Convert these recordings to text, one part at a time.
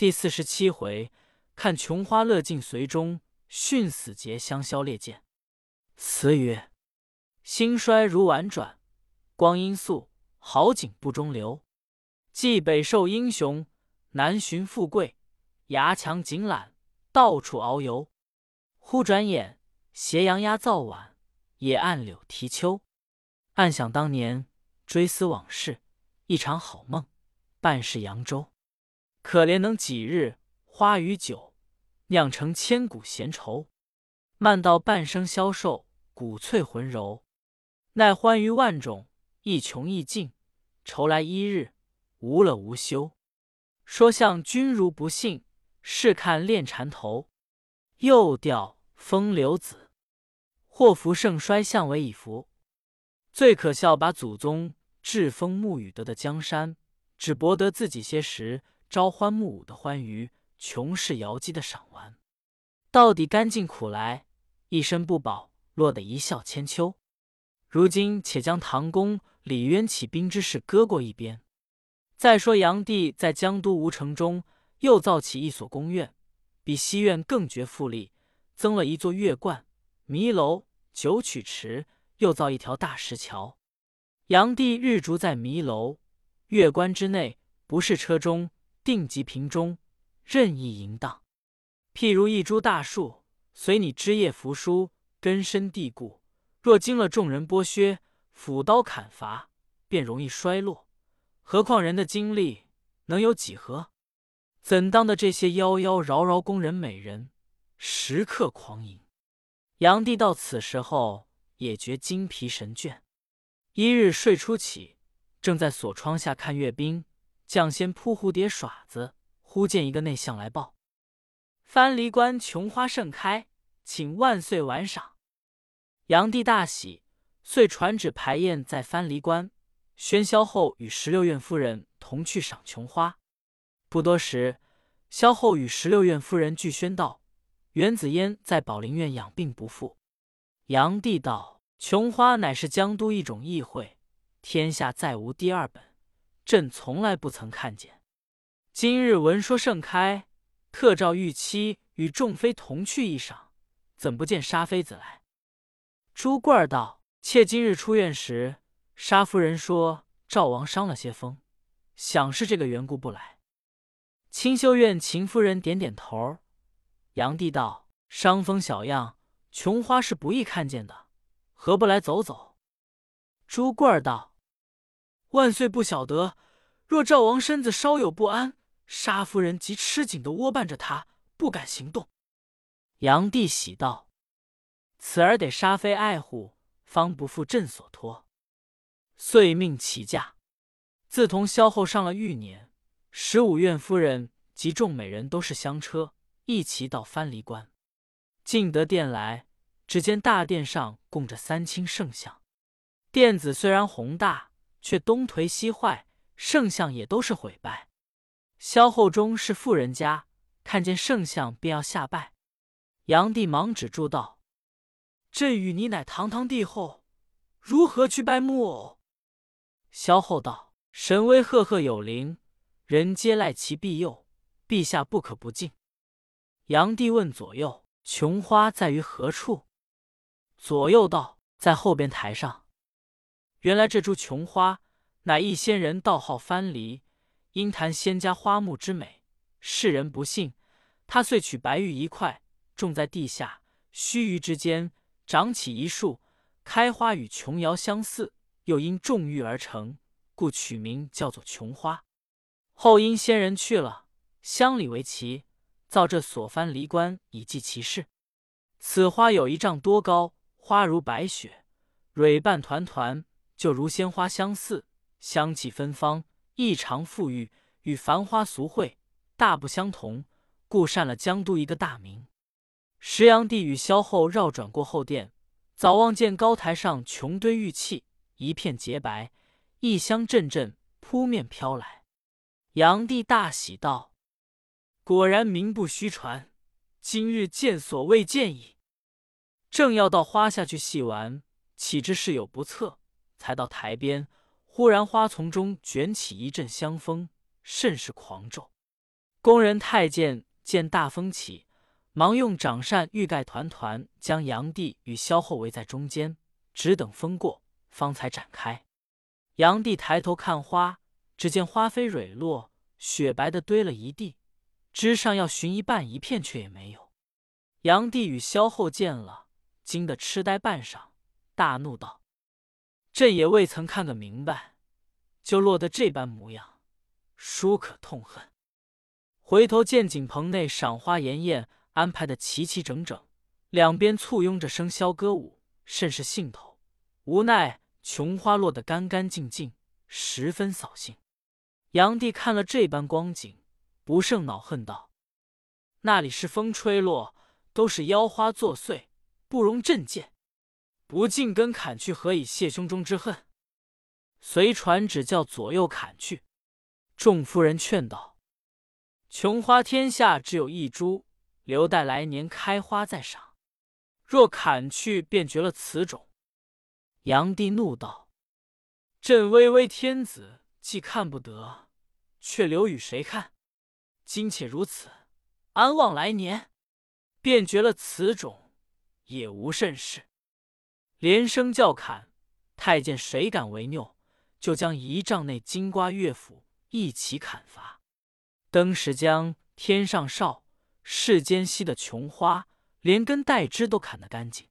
第四十七回，看琼花乐尽随中，迅死节香消烈剑。词曰：兴衰如婉转，光阴速，好景不中留。冀北受英雄，南寻富贵，牙强颈懒，到处遨游。忽转眼，斜阳压灶晚，野岸柳啼秋。暗想当年，追思往事，一场好梦，半是扬州。可怜能几日花与酒，酿成千古闲愁。漫到半生消瘦，骨脆魂柔。奈欢愉万种，亦穷亦尽。愁来一日，无乐无休。说向君如不信，试看恋缠头。又调风流子，祸福盛衰相为以福。最可笑，把祖宗栉风沐雨得的江山，只博得自己些时。朝欢暮舞的欢愉，穷是摇机的赏玩，到底甘尽苦来，一身不保，落得一笑千秋。如今且将唐公李渊起兵之事搁过一边。再说炀帝在江都吴城中又造起一所宫苑，比西苑更觉富丽，增了一座月观、迷楼、九曲池，又造一条大石桥。炀帝日逐在迷楼、月观之内，不是车中。定极瓶中，任意淫荡。譬如一株大树，随你枝叶扶疏，根深蒂固。若经了众人剥削、斧刀砍伐，便容易衰落。何况人的精力能有几何？怎当的这些妖妖娆娆宫人美人，时刻狂淫？炀帝到此时候，也觉精疲神倦。一日睡初起，正在锁窗下看阅兵。将先扑蝴蝶耍子，忽见一个内相来报：藩篱关琼花盛开，请万岁玩赏。炀帝大喜，遂传旨排宴在藩篱关。宣萧后与十六院夫人同去赏琼花。不多时，萧后与十六院夫人俱宣道：元子焉在宝林院养病不复。炀帝道：琼花乃是江都一种异卉，天下再无第二本。朕从来不曾看见，今日闻说盛开，特召玉妻与众妃同去一赏，怎不见沙妃子来？朱贵儿道：“妾今日出院时，沙夫人说赵王伤了些风，想是这个缘故不来。”清修院秦夫人点点头。杨帝道：“伤风小样，琼花是不易看见的，何不来走走？”朱贵儿道。万岁不晓得，若赵王身子稍有不安，沙夫人即吃紧的窝伴着他，不敢行动。炀帝喜道：“此儿得沙妃爱护，方不负朕所托。”遂命起驾。自同萧后上了御辇，十五院夫人及众美人都是香车，一齐到藩篱关。进得殿来，只见大殿上供着三清圣像，殿子虽然宏大。却东颓西坏，圣像也都是毁败。萧后中是富人家，看见圣像便要下拜。炀帝忙止住道：“朕与你乃堂堂帝后，如何去拜木偶？”萧后道：“神威赫赫有灵，人皆赖其庇佑，陛下不可不敬。”炀帝问左右：“琼花在于何处？”左右道：“在后边台上。”原来这株琼花乃一仙人道号藩篱，因谈仙家花木之美，世人不信，他遂取白玉一块，种在地下，须臾之间长起一树，开花与琼瑶相似，又因种玉而成，故取名叫做琼花。后因仙人去了，乡里为奇，造这所藩篱观以记其事。此花有一丈多高，花如白雪，蕊瓣团团。就如鲜花相似，香气芬芳，异常馥郁，与繁花俗卉大不相同，故善了江都一个大名。石炀帝与萧后绕转过后殿，早望见高台上琼堆玉器，一片洁白，异香阵阵扑面飘来。炀帝大喜道：“果然名不虚传，今日见所未见矣。”正要到花下去细玩，岂知事有不测。才到台边，忽然花丛中卷起一阵香风，甚是狂骤。宫人太监见大风起，忙用掌扇欲盖团团，将杨帝与萧后围在中间，只等风过，方才展开。杨帝抬头看花，只见花飞蕊落，雪白的堆了一地，枝上要寻一半一片，却也没有。杨帝与萧后见了，惊得痴呆半晌，大怒道：“朕也未曾看个明白，就落得这般模样，殊可痛恨。”回头见景棚内赏花筵宴安排的齐齐整整，两边簇拥着笙箫歌舞，甚是兴头。无奈。琼花落得干干净净，十分扫兴。炀帝看了这般光景，不胜恼恨道：“那里是风吹落，都是妖花作祟，不容朕见。不尽根砍去，何以泄胸中之恨？”随传旨叫左右砍去。众夫人劝道：“琼花天下只有一株，留待来年开花再赏。若砍去，便绝了此种。”炀帝怒道：“朕巍巍天子，既看不得，却留与谁看？今且如此，安望来年？便绝了此种，也无甚事。”连声叫砍，太监谁敢违拗，就将一丈内金瓜乐府一起砍伐。登时将天上少，世间稀的琼花，连根带枝都砍得干净。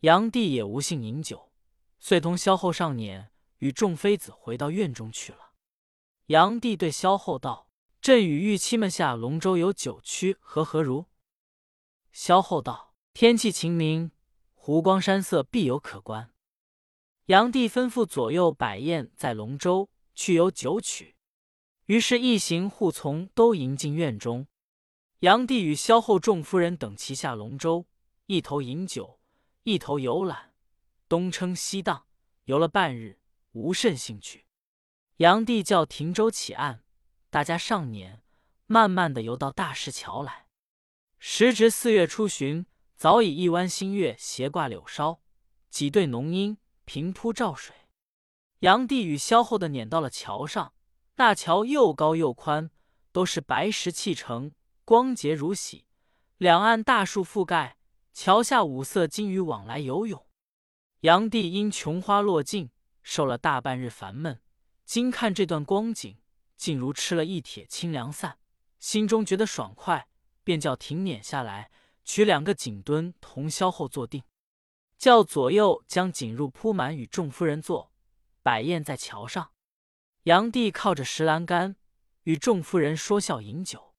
炀帝也无幸饮酒。遂同萧后上辇，与众妃子回到院中去了。炀帝对萧后道：“朕与御妻们下龙舟游九曲，何何如？”萧后道：“天气晴明，湖光山色必有可观。”炀帝吩咐左右摆宴在龙舟，去游九曲。于是，一行护从都迎进院中。炀帝与萧后众夫人等齐下龙舟，一头饮酒，一头游览。东撑西荡，游了半日，无甚兴趣。炀帝叫停舟起岸，大家上辇，慢慢的游到大石桥来。时值四月初旬，早已一弯新月斜挂柳梢，几对浓荫平铺照水。炀帝与萧后的撵到了桥上，那桥又高又宽，都是白石砌成，光洁如洗。两岸大树覆盖，桥下五色金鱼往来游泳。炀帝因琼花落尽，受了大半日烦闷，今看这段光景，竟如吃了一铁清凉散，心中觉得爽快，便叫停辇下来，取两个锦墩同萧后坐定，叫左右将锦褥铺满，与众夫人坐，摆宴在桥上。炀帝靠着石栏杆，与众夫人说笑饮酒。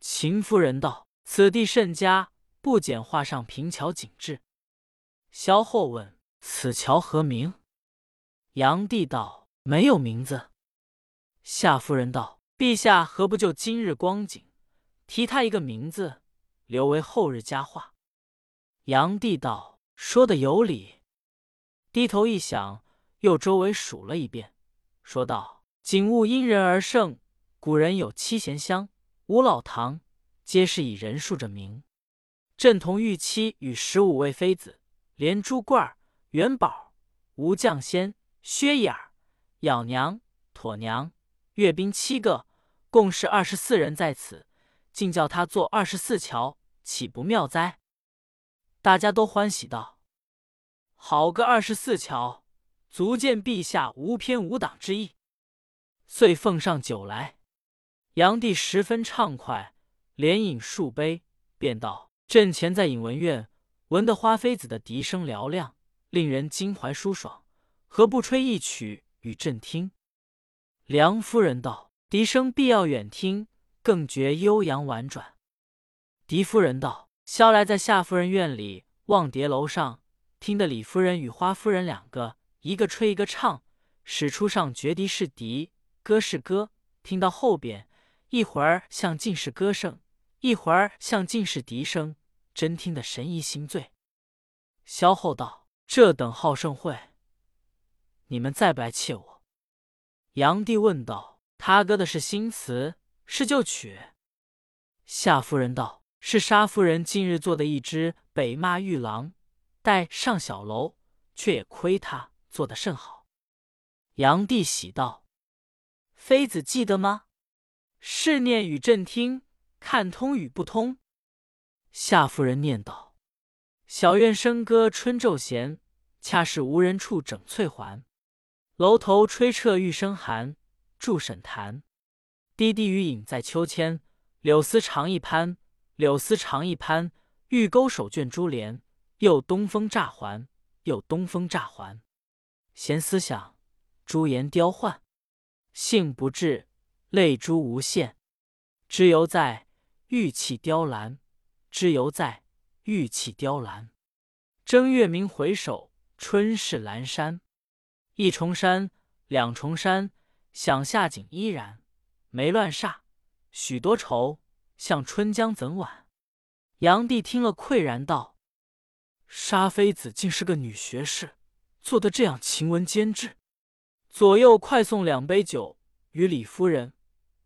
秦夫人道：“此地甚佳，不减画上平桥景致。”萧后问。此桥何名？炀帝道：“没有名字。”夏夫人道：“陛下何不就今日光景，提他一个名字，留为后日佳话？”炀帝道：“说的有理。”低头一想，又周围数了一遍，说道：“景物因人而盛，古人有七贤乡、五老堂，皆是以人数着名。朕同玉妻与十五位妃子，连珠罐儿。”元宝、吴将仙、薛眼儿、咬娘、妥娘、阅兵七个，共是二十四人在此，竟叫他做二十四桥，岂不妙哉？大家都欢喜道：“好个二十四桥，足见陛下无偏无党之意。”遂奉上酒来，炀帝十分畅快，连饮数杯，便道：“朕前在影文院闻得花妃子的笛声嘹亮。”令人襟怀舒爽，何不吹一曲与朕听？梁夫人道：“笛声必要远听，更觉悠扬婉转。”狄夫人道：“萧来在夏夫人院里望蝶楼上，听得李夫人与花夫人两个，一个吹一个唱，使出上绝笛是笛，歌是歌。听到后边，一会儿像尽是歌声，一会儿像尽是笛声，真听得神怡心醉。”萧后道。这等好盛会，你们再不来切我？炀帝问道：“他歌的是新词，是旧曲？”夏夫人道：“是沙夫人近日做的一支北骂玉郎，待上小楼，却也亏他做的甚好。”炀帝喜道：“妃子记得吗？是念与朕听，看通与不通。”夏夫人念道：“小院笙歌春昼闲，恰是无人处整翠环。楼头吹彻玉笙寒，住沈檀。滴滴雨影在秋千，柳丝长一攀，柳丝长一攀。玉钩手卷珠帘，又东风乍还，又东风乍还。闲思想，朱颜雕幻，兴不至，泪珠无限。知犹在，玉砌雕栏；知犹在，玉砌雕栏。正月明回首，春是阑珊。一重山，两重山，想下景依然。没乱煞，许多愁，向春江怎挽？炀帝听了，喟然道：“沙妃子竟是个女学士。”做的这样晴文兼治，左右快送两杯酒与李夫人、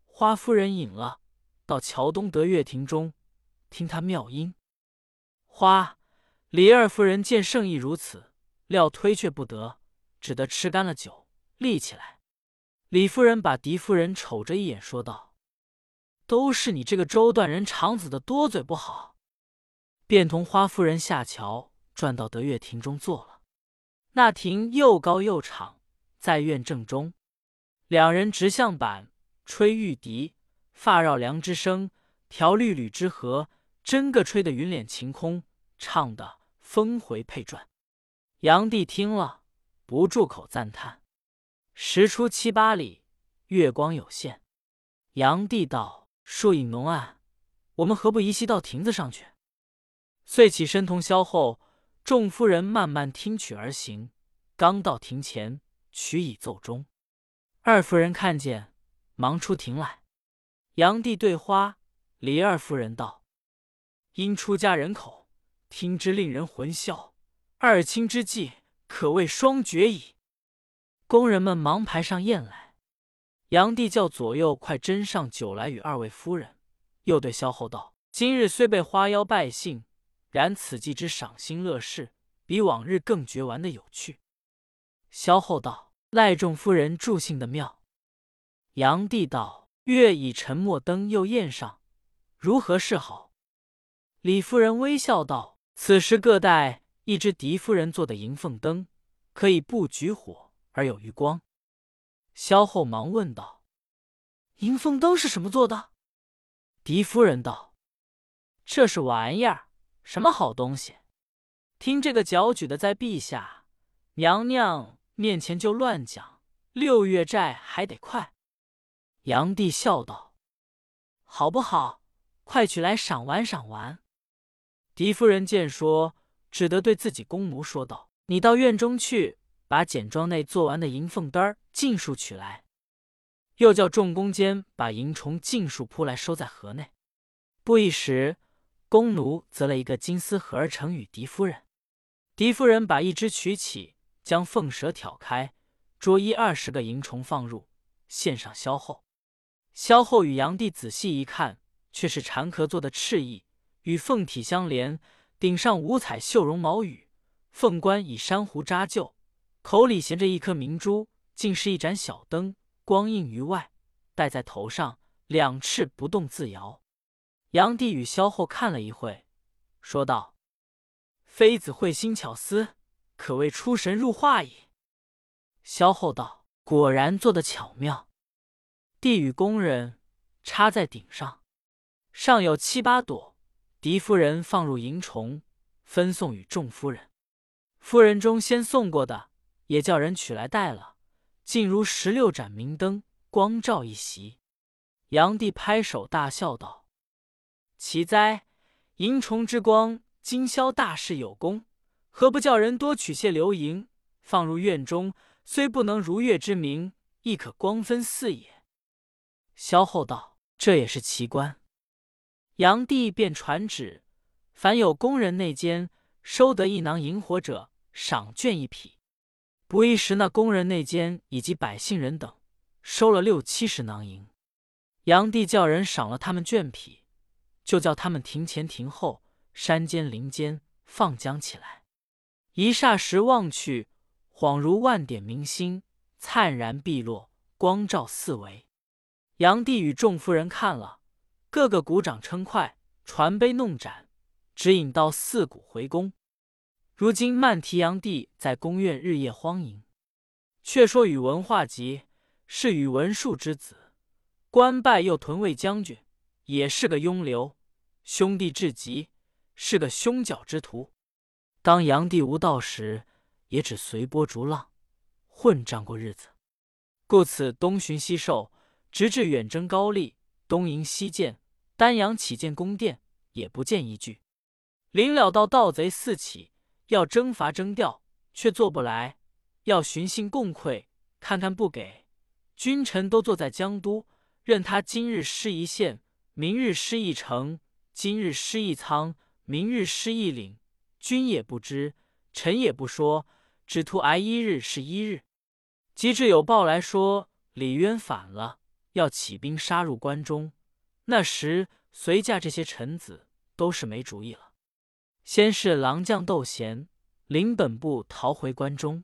花夫人饮了，到桥东德月亭中听他妙音。花、李二夫人见盛意如此，料推却不得，只得吃干了酒，立起来。李夫人把狄夫人瞅着一眼，说道：“都是你这个周断人肠子的多嘴不好。”便同花夫人下桥，转到德月亭中坐了。那亭又高又敞，在院正中，两人执象板，吹玉笛，发绕梁之声，调律吕之和，真个吹得云敛晴空，唱得峰回配转。炀帝听了，不住口赞叹。时出七八里，月光有限。炀帝道：“树影浓暗，我们何不移席到亭子上去？”遂起身同萧后。众夫人慢慢听曲而行，刚到庭前，曲已奏终。二夫人看见，忙出庭来。炀帝对花李二夫人道：“因出家人口，听之令人魂销。二卿之计，可谓双绝矣。”宫人们忙排上宴来。炀帝叫左右快斟上酒来与二位夫人，又对萧后道：“今日虽被花妖拜兴。”然此计之赏心乐事，比往日更绝玩的有趣。萧后道：“赖仲夫人助兴的妙。”炀帝道：“月已沉没，灯又宴上，如何是好？”李夫人微笑道：“此时各带一只狄夫人做的银凤灯，可以不举火而有余光。”萧后忙问道：“迎凤灯是什么做的？”狄夫人道：“这是玩意儿。”什么好东西？听这个搅举的在陛下娘娘面前就乱讲，六月债还得快。炀帝笑道：“好不好？快取来赏玩赏玩。”狄夫人见说，只得对自己宫奴说道：“你到院中去，把简庄内做完的银凤单儿尽数取来。”又叫众工监把银虫尽数铺来，收在盒内。不一时。宫奴择了一个金丝盒儿呈与狄夫人，狄夫人把一只取起，将凤舌挑开，捉一二十个银虫放入，献上萧后。萧后与炀帝仔细一看，却是蝉壳做的翅翼，与凤体相连，顶上五彩绣绒毛羽，凤冠以珊瑚扎就，口里衔着一颗明珠，竟是一盏小灯，光映于外，戴在头上，两翅不动自摇。炀帝与萧后看了一会，说道：“妃子慧心巧思，可谓出神入化矣。”萧后道：“果然做得巧妙。”帝与宫人插在顶上，上有七八朵。狄夫人放入银虫，分送与众夫人。夫人中先送过的，也叫人取来带了，竟如十六盏明灯，光照一席。炀帝拍手大笑道。奇哉！萤虫之光，今宵大事有功，何不叫人多取些流萤，放入院中？虽不能如月之明，亦可光分四野。萧后道：“这也是奇观。”炀帝便传旨，凡有宫人内监收得一囊萤火者，赏绢一匹。不一时，那宫人内监以及百姓人等收了六七十囊银。炀帝叫人赏了他们绢匹。就叫他们庭前庭后、山间林间放将起来。一霎时望去，恍如万点明星，灿然碧落，光照四围。杨帝与众夫人看了，个个鼓掌称快，传杯弄盏，指引到四谷回宫。如今曼提杨帝在宫院日夜荒淫。却说宇文化及是宇文述之子，官拜右屯卫将军，也是个庸流，兄弟至极，是个凶狡之徒。当杨帝无道时，也只随波逐浪，混账过日子。故此东巡西狩，直至远征高丽，东迎西建，丹阳起建宫殿，也不见一句。临了到盗贼四起，要征伐征调，却做不来。要寻衅共馈，看看不给，君臣都坐在江都，任他今日失一县，明日失一城，今日失一仓，明日失一岭，君也不知，臣也不说，只图挨一日是一日。及至有报来说李渊反了，要起兵杀入关中，那时随驾这些臣子都是没主意了。先是郎将窦贤领本部逃回关中。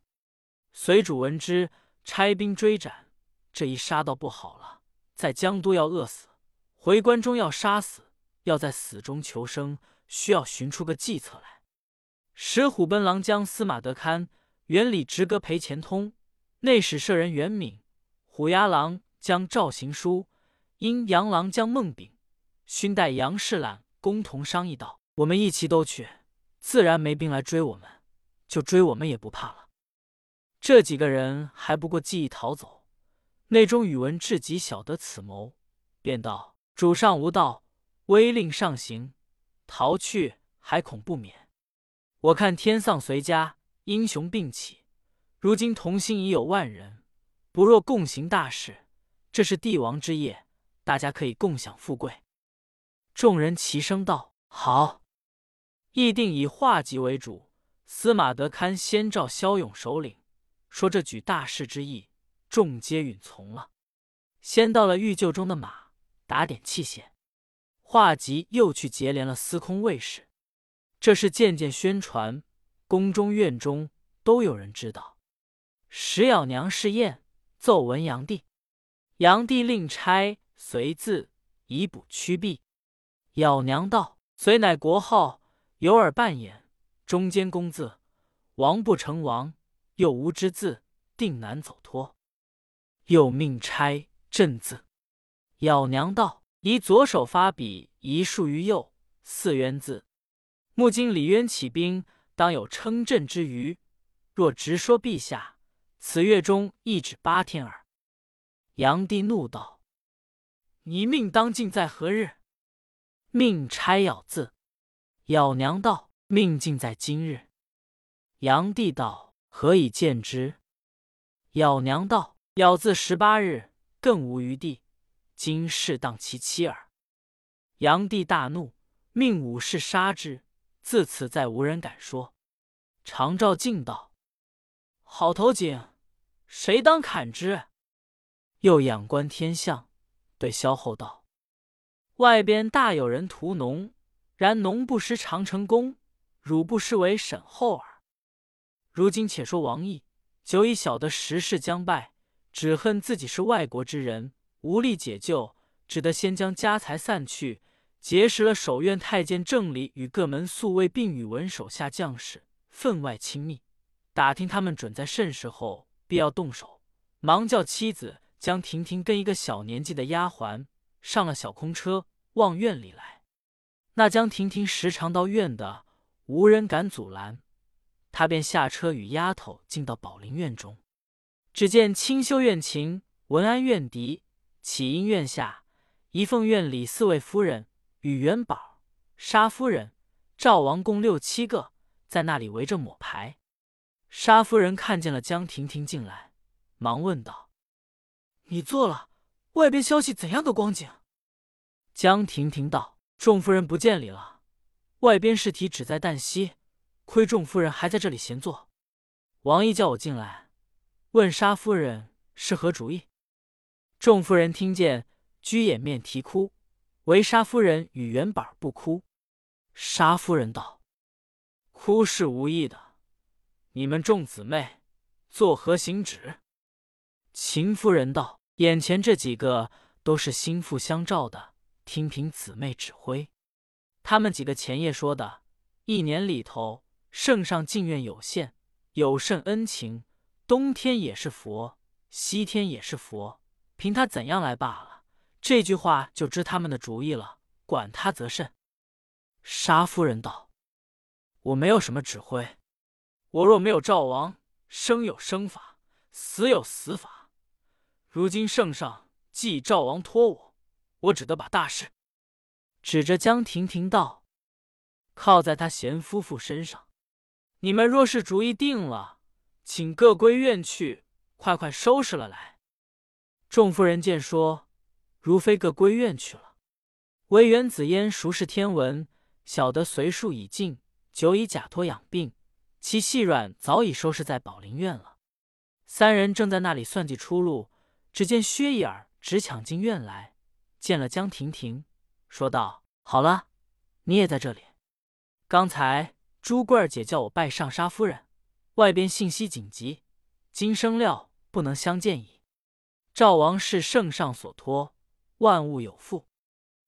随主闻之，差兵追斩。这一杀到不好了，在江都要饿死，回关中要杀死，要在死中求生，需要寻出个计策来。使虎贲郎将司马德堪、原里直阁裴虔通、内史舍人袁敏、虎牙郎将赵行书、阴阳郎将孟炳、勋带杨世览共同商议道：“我们一齐都去，自然没兵来追我们，就追我们也不怕了。”这几个人还不过计议逃走，内中宇文智己晓得此谋，便道：“主上无道，威令上行，逃去还恐不免。我看天丧随家，英雄并起。如今同心已有万人，不若共行大事。这是帝王之业，大家可以共享富贵。”众人齐声道：“好！”议定以画戟为主，司马德堪先召骁勇首领。说这举大事之意，众皆允从了。先到了御厩中的马，打点器械。华吉又去结连了司空卫士。这是渐渐宣传，宫中院中都有人知道。石咬娘试宴，奏闻炀帝。炀帝令差随字以补屈弊。咬娘道：“随乃国号，有耳扮演，中间公字，王不成王。”又无之字，定难走脱。又命差朕字。咬娘道：“以左手发笔，一竖于右，四渊字。目今李渊起兵，当有称朕之余。若直说陛下，此月中一止八天耳。”炀帝怒道：“你命当尽在何日？”命差咬字。咬娘道：“命尽在今日。”炀帝道。何以见之？咬娘道：“咬字十八日，更无余地。今适当其妻耳。”炀帝大怒，命武士杀之。自此再无人敢说。常照镜道：“好头颈，谁当砍之？”又仰观天象，对萧后道：“外边大有人屠农，然农不失长成功，汝不失为沈后耳。”如今且说王毅，久已晓得时势将败，只恨自己是外国之人，无力解救，只得先将家财散去，结识了守院太监郑礼与各门宿卫，并与文手下将士分外亲密。打听他们准在甚时候，必要动手，忙叫妻子将婷婷跟一个小年纪的丫鬟上了小空车，往院里来。那江婷婷时常到院的，无人敢阻拦。他便下车，与丫头进到宝林院中。只见清修院秦、文安院嫡、启英院下、仪凤院里四位夫人与元宝、沙夫人、赵王共六七个，在那里围着抹牌。沙夫人看见了江婷婷进来，忙问道：“你做了？外边消息怎样的光景？”江婷婷道：“众夫人不见礼了，外边尸体只在旦夕。”亏众夫人还在这里闲坐，王毅叫我进来，问沙夫人是何主意。众夫人听见，居掩面啼哭，唯沙夫人与元宝不哭。沙夫人道：“哭是无益的，你们众姊妹作何行止？”秦夫人道：“眼前这几个都是心腹相照的，听凭姊妹指挥。他们几个前夜说的，一年里头，圣上进院有限，有甚恩情，冬天也是佛，西天也是佛，凭他怎样来罢了。这句话就知他们的主意了，管他则甚。沙夫人道：“我没有什么指挥，我若没有赵王，生有生法，死有死法。如今圣上既赵王托我，我只得把大事。”指着江婷婷道：“靠在他贤夫妇身上。你们若是主意定了，请各归院去，快快收拾了来。”众夫人见说，如妃各归院去了。唯元子嫣熟识天文。晓得随数已尽，久已假托养病，其细软早已收拾在宝林院了。三人正在那里算计出路，只见薛姨儿直抢进院来，见了江婷婷，说道：“好了，你也在这里。刚才朱贵儿姐叫我拜上沙夫人，外边信息紧急，今生料不能相见矣。赵王是圣上所托，万物有负，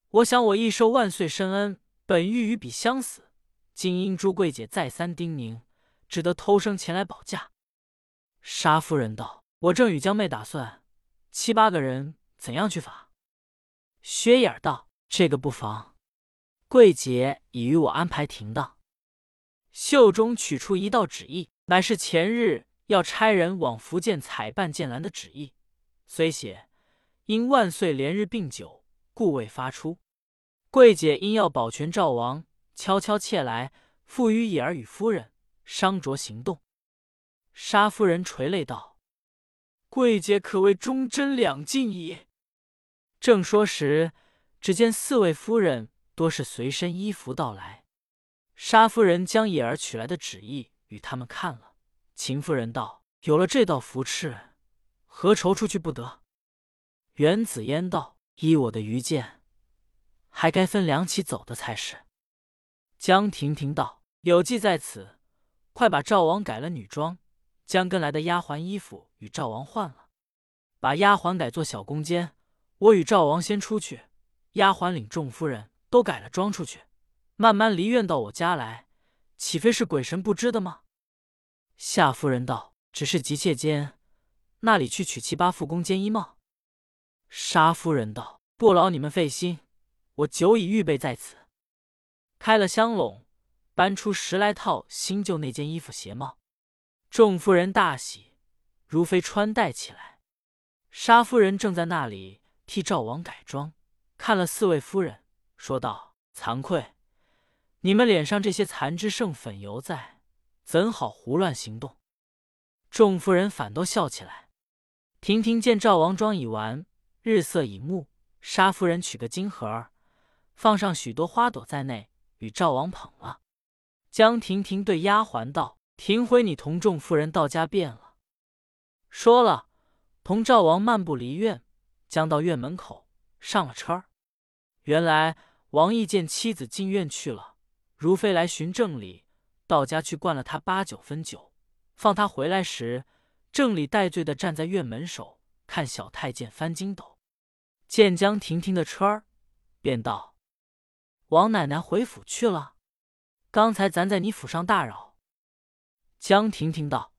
我想我亦受万岁深恩。”本欲与彼相死，今因朱贵姐再三叮咛，只得偷生前来保驾。沙夫人道：“我正与江妹打算，七八个人怎样去法？”薛眼道：“这个不妨，贵姐已与我安排停当。”袖中取出一道旨意，乃是前日要差人往福建采办剑兰的旨意，虽写因万岁连日病久，故未发出。贵姐因要保全赵王，悄悄窃来，付与乙儿与夫人，商酌行动。沙夫人垂泪道：“贵姐可谓忠贞两尽矣。”正说时，只见四位夫人多是随身衣服到来。沙夫人将野儿取来的旨意与他们看了。秦夫人道：“有了这道符敕，何愁出去不得？”元子嫣道：“依我的愚见。”还该分两起走的才是。江婷婷道：“有计在此，快把赵王改了女装，将跟来的丫鬟衣服与赵王换了，把丫鬟改做小宫监。我与赵王先出去，丫鬟领众夫人都改了装出去，慢慢离院到我家来，岂非是鬼神不知的吗？”夏夫人道：“只是急切间，那里去取七八副宫监衣帽？”沙夫人道：“不劳你们费心。”我久已预备在此，开了香笼，搬出十来套新旧那件衣服鞋帽，众夫人大喜，如飞穿戴起来。沙夫人正在那里替赵王改装，看了四位夫人，说道：“惭愧，你们脸上这些残脂剩粉犹在，怎好胡乱行动？”众夫人反都笑起来。婷婷见赵王妆已完，日色已暮，沙夫人取个金盒儿。放上许多花朵在内，与赵王捧了。江婷婷对丫鬟道：“婷回，你同众夫人到家便了。”说了，同赵王漫步离院，将到院门口，上了车。原来王毅见妻子进院去了，如妃来寻正理，到家去灌了他八九分酒。放他回来时，正理带醉的站在院门首，看小太监翻筋斗，见江婷婷的车儿，便道。王奶奶回府去了，刚才咱在你府上大扰。江婷婷道：“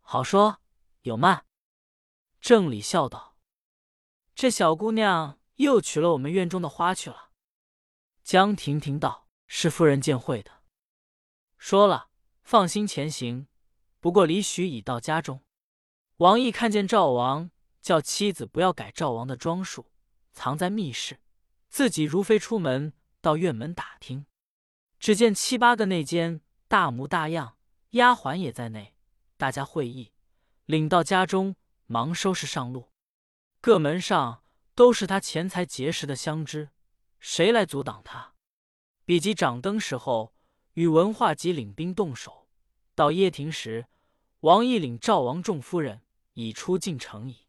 好说，有慢。”郑理笑道：“这小姑娘又娶了我们院中的花去了。”江婷婷道：“是夫人见会的。”说了，放心前行。不过李许已到家中，王毅看见赵王，叫妻子不要改赵王的装束，藏在密室，自己如飞出门。到院门打听，只见七八个内监大模大样，丫鬟也在内，大家会议，领到家中，忙收拾上路。各门上都是他钱财结识的相知，谁来阻挡他？比及掌灯时候，与文化及领兵动手。到掖庭时，王毅领赵王众夫人已出进城矣。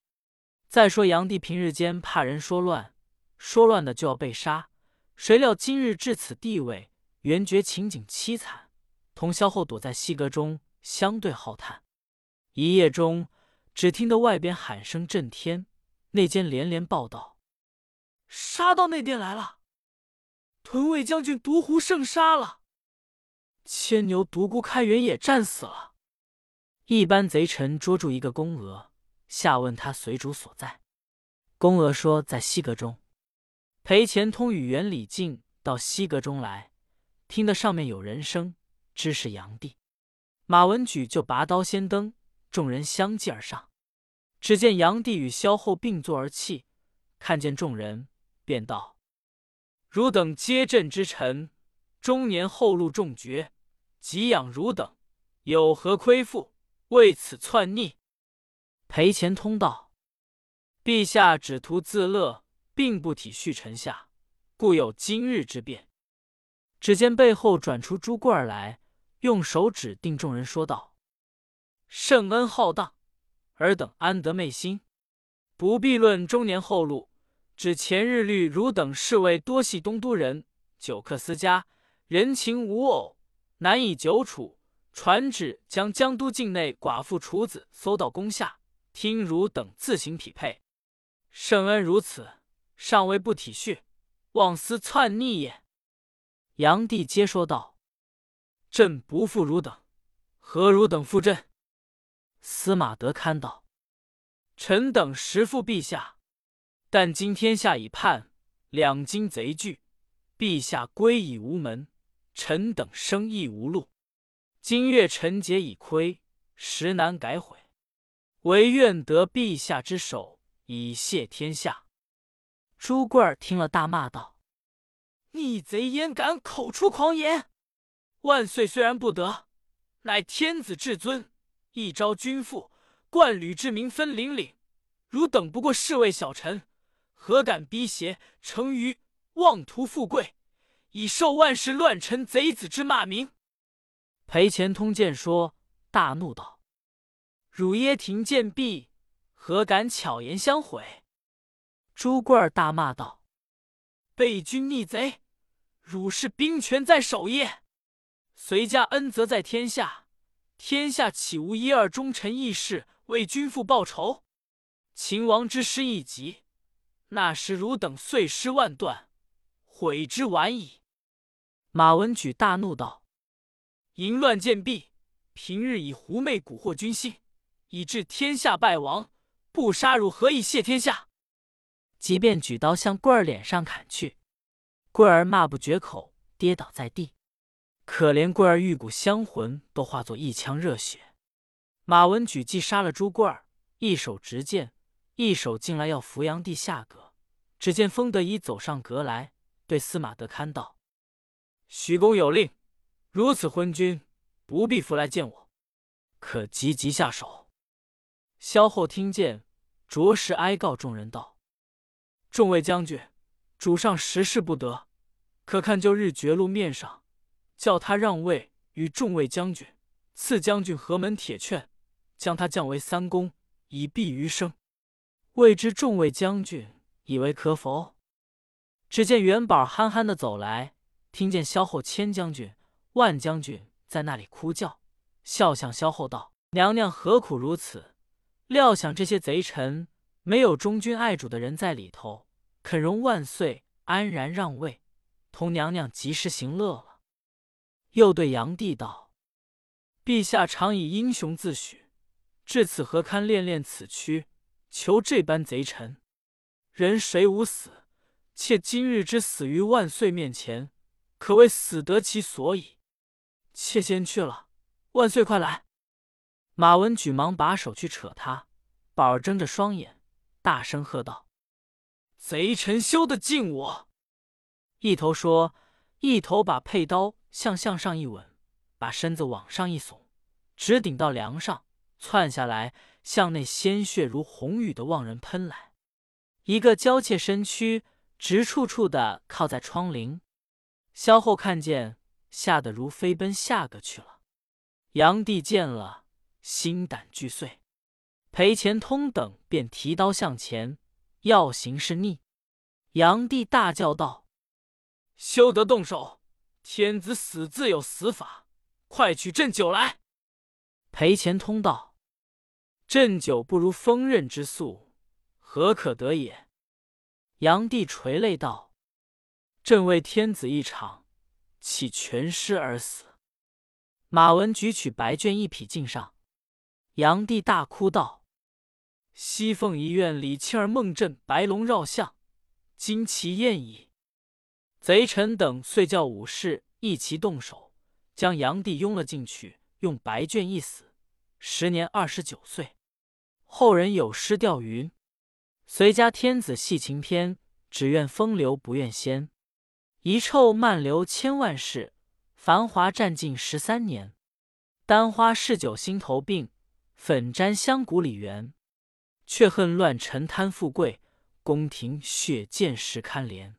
再说杨帝平日间怕人说乱，说乱的就要被杀。谁料今日至此地位，原觉情景凄惨，同萧后躲在西阁中相对浩叹。一夜中，只听得外边喊声震天，内间连连报道：“杀到内殿来了！屯卫将军独狐胜杀了，牵牛独孤开元也战死了。一班贼臣捉住一个宫娥，下问他随主所在。宫娥说在西阁中。裴虔通与元李靖到西阁中来，听得上面有人声，知是杨帝。马文举就拔刀先登，众人相继而上。只见炀帝与萧后并坐而泣，看见众人，便道：“汝等皆朕之臣，中年后路重爵，给养汝等，有何亏负？为此篡逆？”裴虔通道：“陛下只图自乐，并不体恤臣下，故有今日之变。”只见背后转出朱贵儿来。用手指定众人，说道：“圣恩浩荡，尔等安得昧心？不必论中年后路，只前日律汝等侍卫多系东都人，久客思家，人情无偶，难以久处。传旨将江都境内寡妇厨子搜到宫下，听汝等自行匹配。圣恩如此，尚未不体恤，妄思篡逆也。”杨帝接说道。朕不负汝等，何汝等负朕？司马德堪道：“臣等实负陛下，但今天下已叛，两京贼惧，陛下归已无门，臣等生亦无路。今月臣节已亏，实难改悔，唯愿得陛下之手，以谢天下。”朱贵儿听了，大骂道：“逆贼焉敢口出狂言！”万岁虽然不得，乃天子至尊，一朝君父，冠吕之名分领领。汝等不过侍卫小臣，何敢逼胁成于妄图富贵，以受万世乱臣贼子之骂名？裴虔通见说，大怒道：“汝耶庭见弊，何敢巧言相毁？”朱贵儿大骂道：“背君逆贼，汝是兵权在手耶？”隋家恩泽在天下，天下岂无一二忠臣义士为君父报仇？秦王之师一急，那时汝等碎尸万段，悔之晚矣。马文举大怒道：“淫乱贱婢，平日以狐媚蛊惑君心，以致天下败亡。不杀汝，何以谢天下？”即便举刀向贵儿脸上砍去，贵儿骂不绝口，跌倒在地。可怜贵儿玉骨香魂都化作一腔热血。马文举既杀了朱贵儿，一手执剑，一手进来要扶杨帝下阁。只见封德仪走上阁来，对司马德堪道：“许公有令，如此昏君不必扶来见我，可急急下手。”萧后听见，着实哀告众人道：“众位将军，主上时事不得，可看旧日绝路面上。”叫他让位与众位将军，赐将军何门铁券，将他降为三公，以避余生。未知众位将军以为可否？只见元宝憨憨的走来，听见萧后千将军、万将军在那里哭叫，笑向萧后道：“娘娘何苦如此？料想这些贼臣没有忠君爱主的人在里头，肯容万岁安然让位，同娘娘及时行乐了。”又对杨帝道：“陛下常以英雄自诩，至此何堪恋恋此躯？求这般贼臣，人谁无死？妾今日之死于万岁面前，可谓死得其所以。妾先去了，万岁快来！”马文举忙把手去扯他，宝儿睁着双眼，大声喝道：“贼臣休得近我！”一头说，一头把佩刀。向向上一吻，把身子往上一耸，直顶到梁上，窜下来，向内鲜血如红雨的往人喷来。一个娇怯身躯直处处的靠在窗棂。萧后看见，吓得如飞奔下阁去了。杨帝见了，心胆俱碎。裴虔通等便提刀向前，要行是逆。杨帝大叫道：“休得动手！”天子死自有死法，快取鸩酒来。裴虔通道：“鸩酒不如锋刃之速，何可得也？”炀帝垂泪道：“朕为天子一场，岂全尸而死？”马文举取白绢一匹敬上，炀帝大哭道：“西凤仪院李庆儿梦朕白龙绕相，今其宴矣。”贼臣等遂叫武士一齐动手，将炀帝拥了进去，用白绢一死，时年二十九岁。后人有诗钓云：“隋家天子戏情篇，只愿风流不愿仙。遗臭漫流千万世。”繁华占尽十三年，丹花嗜酒心头病，粉沾香骨里缘。却恨乱臣贪富贵，宫廷血溅石堪怜。